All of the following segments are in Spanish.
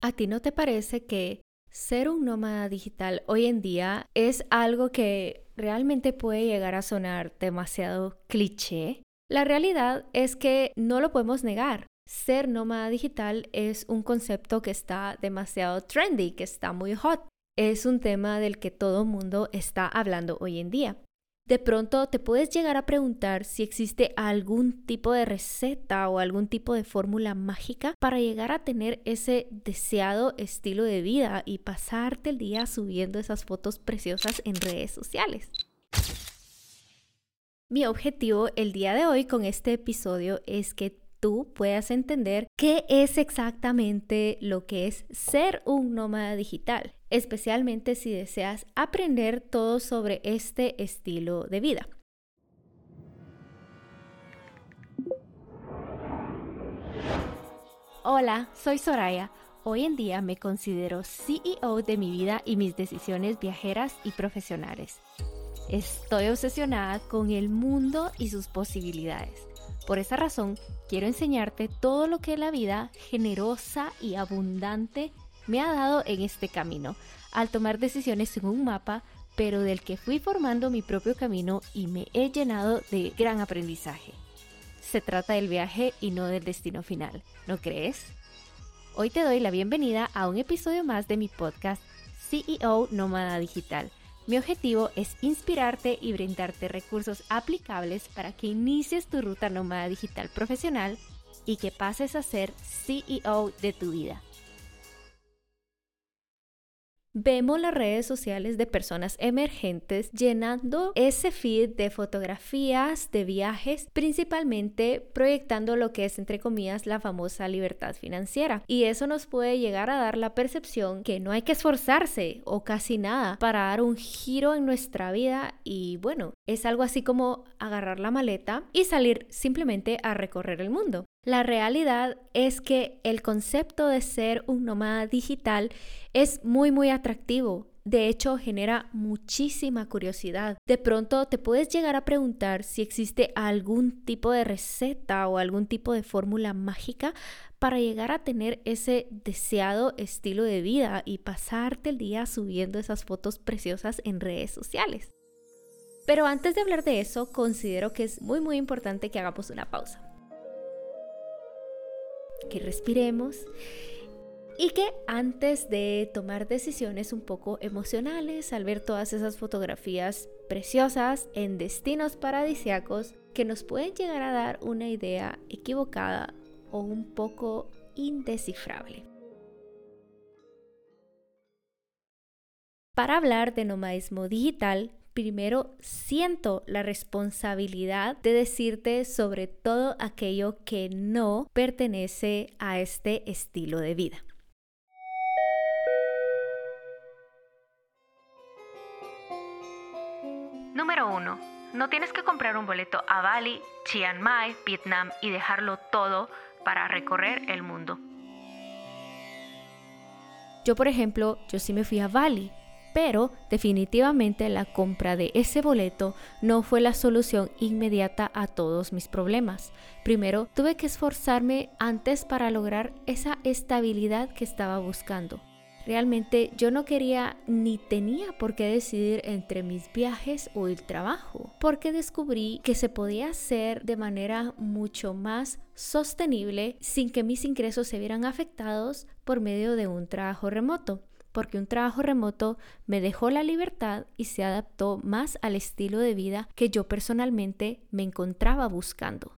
¿A ti no te parece que ser un nómada digital hoy en día es algo que realmente puede llegar a sonar demasiado cliché? La realidad es que no lo podemos negar. Ser nómada digital es un concepto que está demasiado trendy, que está muy hot. Es un tema del que todo mundo está hablando hoy en día. De pronto te puedes llegar a preguntar si existe algún tipo de receta o algún tipo de fórmula mágica para llegar a tener ese deseado estilo de vida y pasarte el día subiendo esas fotos preciosas en redes sociales. Mi objetivo el día de hoy con este episodio es que tú puedas entender qué es exactamente lo que es ser un nómada digital especialmente si deseas aprender todo sobre este estilo de vida. Hola, soy Soraya. Hoy en día me considero CEO de mi vida y mis decisiones viajeras y profesionales. Estoy obsesionada con el mundo y sus posibilidades. Por esa razón, quiero enseñarte todo lo que la vida generosa y abundante me ha dado en este camino, al tomar decisiones en un mapa, pero del que fui formando mi propio camino y me he llenado de gran aprendizaje. Se trata del viaje y no del destino final, ¿no crees? Hoy te doy la bienvenida a un episodio más de mi podcast CEO Nómada Digital. Mi objetivo es inspirarte y brindarte recursos aplicables para que inicies tu ruta nómada digital profesional y que pases a ser CEO de tu vida. Vemos las redes sociales de personas emergentes llenando ese feed de fotografías, de viajes, principalmente proyectando lo que es, entre comillas, la famosa libertad financiera. Y eso nos puede llegar a dar la percepción que no hay que esforzarse o casi nada para dar un giro en nuestra vida y bueno, es algo así como agarrar la maleta y salir simplemente a recorrer el mundo. La realidad es que el concepto de ser un nómada digital es muy muy atractivo. De hecho, genera muchísima curiosidad. De pronto te puedes llegar a preguntar si existe algún tipo de receta o algún tipo de fórmula mágica para llegar a tener ese deseado estilo de vida y pasarte el día subiendo esas fotos preciosas en redes sociales. Pero antes de hablar de eso, considero que es muy muy importante que hagamos una pausa que respiremos y que antes de tomar decisiones un poco emocionales, al ver todas esas fotografías preciosas en destinos paradisiacos que nos pueden llegar a dar una idea equivocada o un poco indescifrable. Para hablar de nomadismo digital, primero siento la responsabilidad de decirte sobre todo aquello que no pertenece a este estilo de vida. Número 1. No tienes que comprar un boleto a Bali, Chiang Mai, Vietnam y dejarlo todo para recorrer el mundo. Yo, por ejemplo, yo sí me fui a Bali pero definitivamente la compra de ese boleto no fue la solución inmediata a todos mis problemas. Primero, tuve que esforzarme antes para lograr esa estabilidad que estaba buscando. Realmente yo no quería ni tenía por qué decidir entre mis viajes o el trabajo, porque descubrí que se podía hacer de manera mucho más sostenible sin que mis ingresos se vieran afectados por medio de un trabajo remoto porque un trabajo remoto me dejó la libertad y se adaptó más al estilo de vida que yo personalmente me encontraba buscando.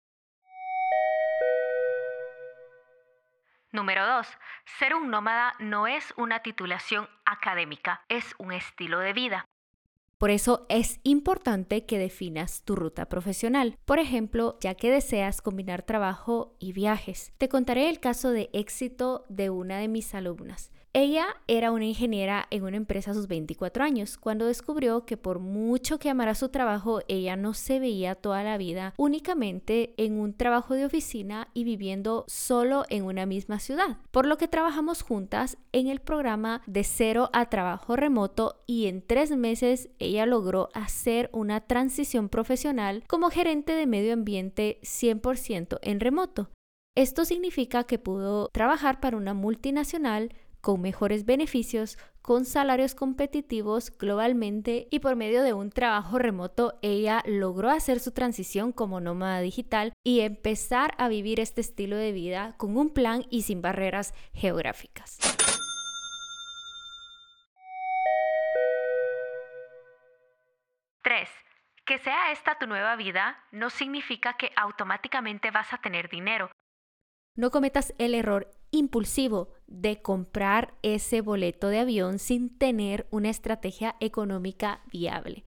Número 2. Ser un nómada no es una titulación académica, es un estilo de vida. Por eso es importante que definas tu ruta profesional. Por ejemplo, ya que deseas combinar trabajo y viajes. Te contaré el caso de éxito de una de mis alumnas. Ella era una ingeniera en una empresa a sus 24 años, cuando descubrió que por mucho que amara su trabajo, ella no se veía toda la vida únicamente en un trabajo de oficina y viviendo solo en una misma ciudad. Por lo que trabajamos juntas en el programa de cero a trabajo remoto y en tres meses ella logró hacer una transición profesional como gerente de medio ambiente 100% en remoto. Esto significa que pudo trabajar para una multinacional con mejores beneficios, con salarios competitivos globalmente y por medio de un trabajo remoto ella logró hacer su transición como nómada digital y empezar a vivir este estilo de vida con un plan y sin barreras geográficas. 3. Que sea esta tu nueva vida no significa que automáticamente vas a tener dinero. No cometas el error impulsivo de comprar ese boleto de avión sin tener una estrategia económica viable.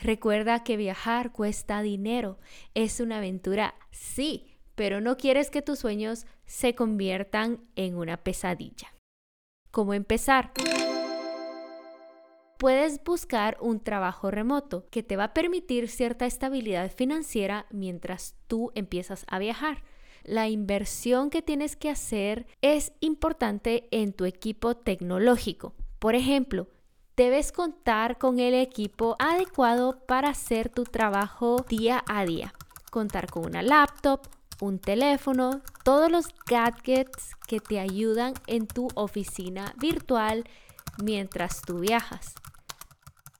Recuerda que viajar cuesta dinero, es una aventura, sí, pero no quieres que tus sueños se conviertan en una pesadilla. ¿Cómo empezar? Puedes buscar un trabajo remoto que te va a permitir cierta estabilidad financiera mientras tú empiezas a viajar la inversión que tienes que hacer es importante en tu equipo tecnológico. Por ejemplo, debes contar con el equipo adecuado para hacer tu trabajo día a día. Contar con una laptop, un teléfono, todos los gadgets que te ayudan en tu oficina virtual mientras tú viajas.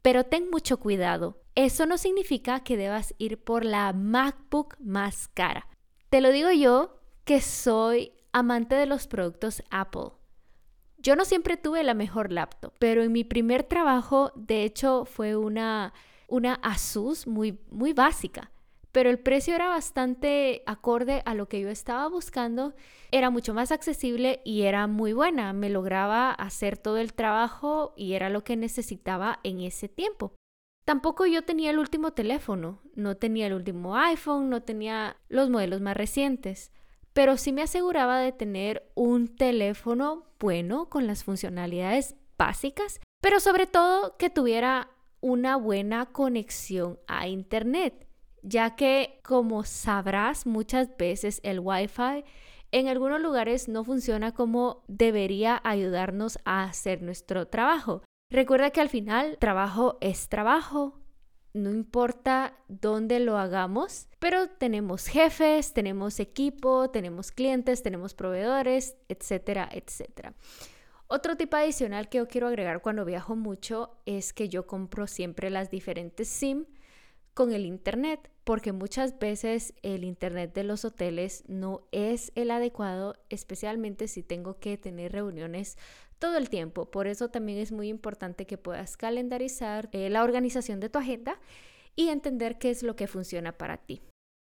Pero ten mucho cuidado. Eso no significa que debas ir por la MacBook más cara. Te lo digo yo que soy amante de los productos Apple. Yo no siempre tuve la mejor laptop, pero en mi primer trabajo, de hecho, fue una, una Asus muy, muy básica. Pero el precio era bastante acorde a lo que yo estaba buscando, era mucho más accesible y era muy buena. Me lograba hacer todo el trabajo y era lo que necesitaba en ese tiempo. Tampoco yo tenía el último teléfono, no tenía el último iPhone, no tenía los modelos más recientes, pero sí me aseguraba de tener un teléfono bueno con las funcionalidades básicas, pero sobre todo que tuviera una buena conexión a Internet, ya que como sabrás muchas veces el Wi-Fi en algunos lugares no funciona como debería ayudarnos a hacer nuestro trabajo. Recuerda que al final trabajo es trabajo, no importa dónde lo hagamos, pero tenemos jefes, tenemos equipo, tenemos clientes, tenemos proveedores, etcétera, etcétera. Otro tipo adicional que yo quiero agregar cuando viajo mucho es que yo compro siempre las diferentes SIM con el Internet, porque muchas veces el Internet de los hoteles no es el adecuado, especialmente si tengo que tener reuniones todo el tiempo. Por eso también es muy importante que puedas calendarizar eh, la organización de tu agenda y entender qué es lo que funciona para ti.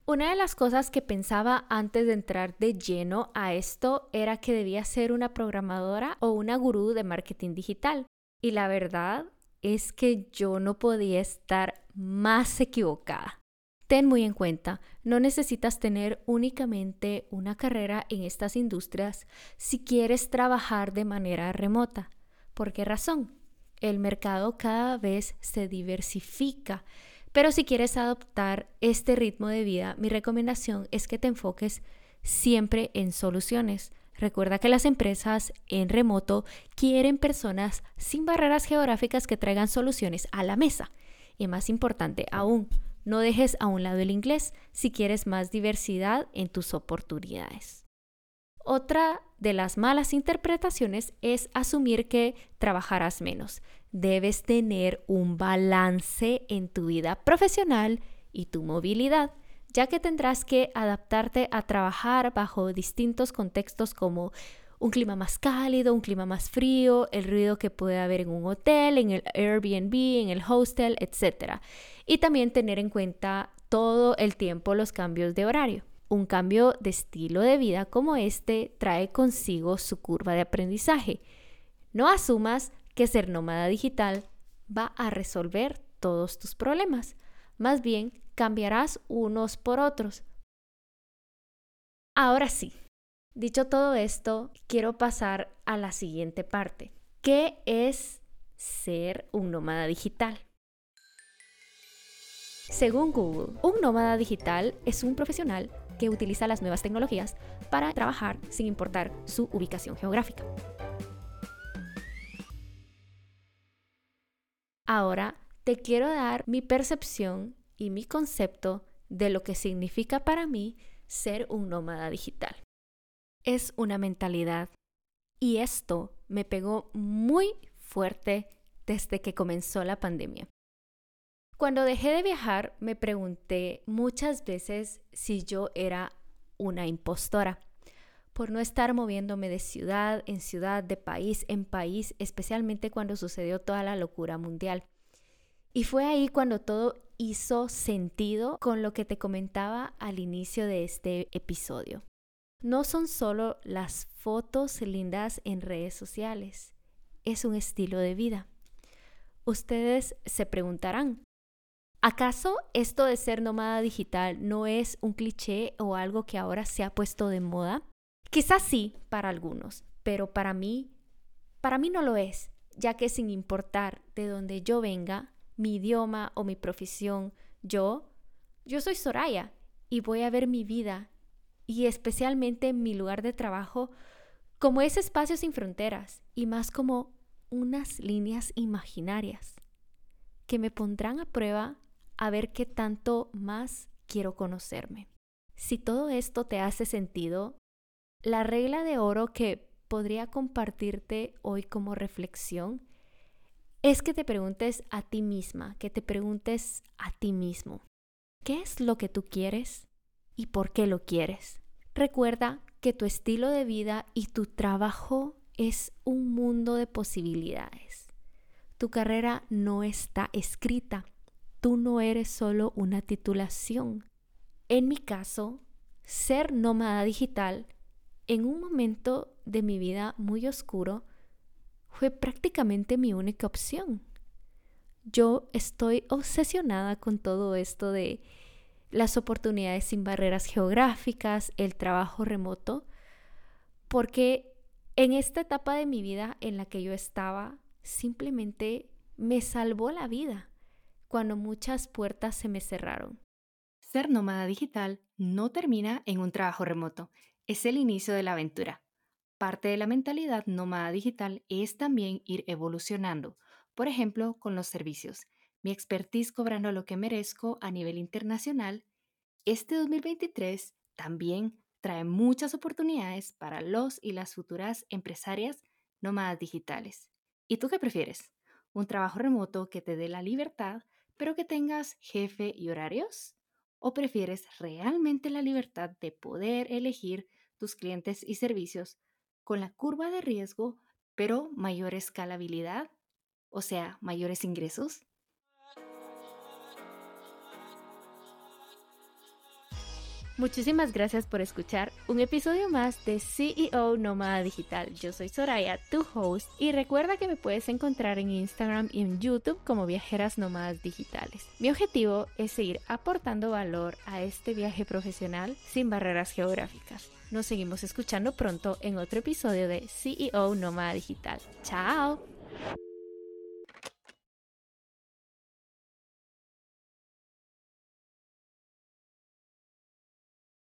Una de las cosas que pensaba antes de entrar de lleno a esto era que debía ser una programadora o una gurú de marketing digital. Y la verdad es que yo no podía estar más equivocada. Ten muy en cuenta, no necesitas tener únicamente una carrera en estas industrias si quieres trabajar de manera remota. ¿Por qué razón? El mercado cada vez se diversifica, pero si quieres adoptar este ritmo de vida, mi recomendación es que te enfoques siempre en soluciones. Recuerda que las empresas en remoto quieren personas sin barreras geográficas que traigan soluciones a la mesa. Y más importante aún, no dejes a un lado el inglés si quieres más diversidad en tus oportunidades. Otra de las malas interpretaciones es asumir que trabajarás menos. Debes tener un balance en tu vida profesional y tu movilidad, ya que tendrás que adaptarte a trabajar bajo distintos contextos como un clima más cálido, un clima más frío, el ruido que puede haber en un hotel, en el Airbnb, en el hostel, etc. Y también tener en cuenta todo el tiempo los cambios de horario. Un cambio de estilo de vida como este trae consigo su curva de aprendizaje. No asumas que ser nómada digital va a resolver todos tus problemas. Más bien, cambiarás unos por otros. Ahora sí, Dicho todo esto, quiero pasar a la siguiente parte. ¿Qué es ser un nómada digital? Según Google, un nómada digital es un profesional que utiliza las nuevas tecnologías para trabajar sin importar su ubicación geográfica. Ahora te quiero dar mi percepción y mi concepto de lo que significa para mí ser un nómada digital es una mentalidad Y esto me pegó muy fuerte desde que comenzó la pandemia. Cuando dejé de viajar, me pregunté muchas veces si yo era una impostora por no estar moviéndome de ciudad en ciudad, de país en país, especialmente cuando sucedió toda la locura mundial. Y fue ahí cuando todo hizo sentido con lo que te comentaba al inicio de este episodio. No son solo las fotos lindas en redes sociales, es un estilo de vida. Ustedes se preguntarán, ¿acaso esto de ser nómada digital no es un cliché o algo que ahora se ha puesto de moda? Quizás sí para algunos, pero para mí, para mí no lo es, ya que sin importar de dónde yo venga, mi idioma o mi profesión, yo, yo soy Soraya y voy a ver mi vida y especialmente mi lugar de trabajo como ese espacio sin fronteras y más como unas líneas imaginarias que me pondrán a prueba a ver qué tanto más quiero conocerme. Si todo esto te hace sentido, la regla de oro que podría compartirte hoy como reflexión es que te preguntes a ti misma, que te preguntes a ti mismo, ¿qué es lo que tú quieres y por qué lo quieres? Recuerda que tu estilo de vida y tu trabajo es un mundo de posibilidades. Tu carrera no está escrita. Tú no eres solo una titulación. En mi caso, ser nómada digital en un momento de mi vida muy oscuro, fue prácticamente mi única opción. Yo estoy obsesionada con todo esto de las oportunidades sin barreras geográficas, el trabajo remoto, porque en esta etapa de mi vida en la que yo estaba, simplemente me salvó la vida cuando muchas puertas se me cerraron. Ser nómada digital no termina en un trabajo remoto, es el inicio de la aventura. Parte de la mentalidad nómada digital es también ir evolucionando, por ejemplo, con los servicios. Mi expertise cobrando lo que merezco a nivel internacional, este 2023 también trae muchas oportunidades para los y las futuras empresarias nómadas digitales. ¿Y tú qué prefieres? ¿Un trabajo remoto que te dé la libertad, pero que tengas jefe y horarios? ¿O prefieres realmente la libertad de poder elegir tus clientes y servicios con la curva de riesgo, pero mayor escalabilidad, o sea, mayores ingresos? Muchísimas gracias por escuchar un episodio más de CEO Nómada Digital. Yo soy Soraya, tu host, y recuerda que me puedes encontrar en Instagram y en YouTube como Viajeras Nómadas Digitales. Mi objetivo es seguir aportando valor a este viaje profesional sin barreras geográficas. Nos seguimos escuchando pronto en otro episodio de CEO Nómada Digital. ¡Chao!